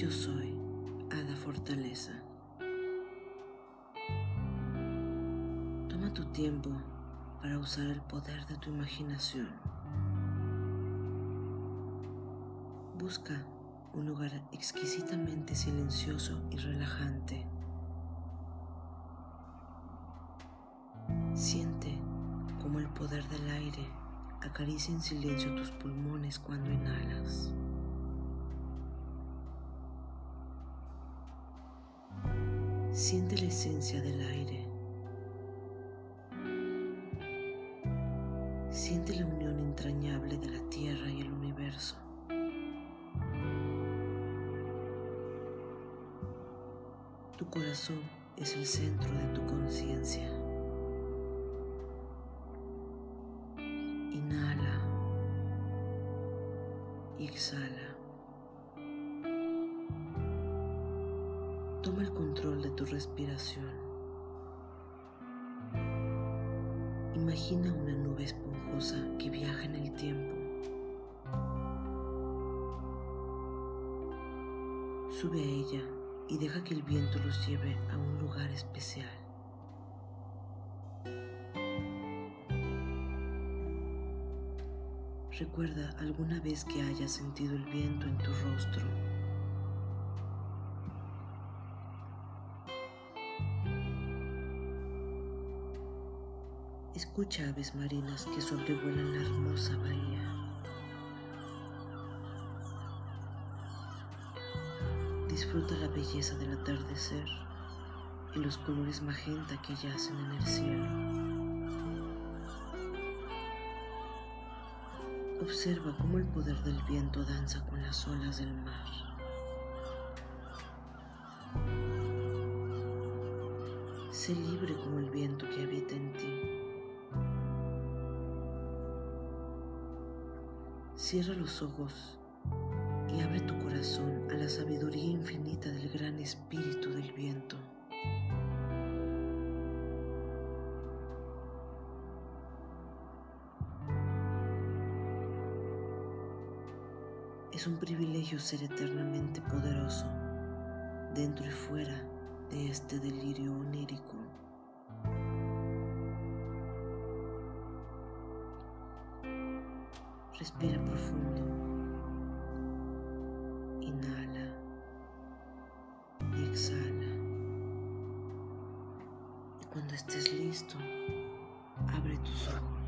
Yo soy Hada Fortaleza. Toma tu tiempo para usar el poder de tu imaginación. Busca un lugar exquisitamente silencioso y relajante. Siente como el poder del aire acaricia en silencio tus pulmones cuando inhalas. Siente la esencia del aire. Siente la unión entrañable de la tierra y el universo. Tu corazón es el centro de tu conciencia. Inhala y exhala. Toma el control de tu respiración. Imagina una nube esponjosa que viaja en el tiempo. Sube a ella y deja que el viento los lleve a un lugar especial. Recuerda alguna vez que hayas sentido el viento en tu rostro. Escucha aves marinas que sobrevuelan la hermosa bahía. Disfruta la belleza del atardecer y los colores magenta que yacen en el cielo. Observa cómo el poder del viento danza con las olas del mar. Sé libre como el viento que habita en ti. Cierra los ojos y abre tu corazón a la sabiduría infinita del gran espíritu del viento. Es un privilegio ser eternamente poderoso dentro y fuera de este delirio onírico. Respira profundo. Inhala y exhala. Y cuando estés listo, abre tus ojos.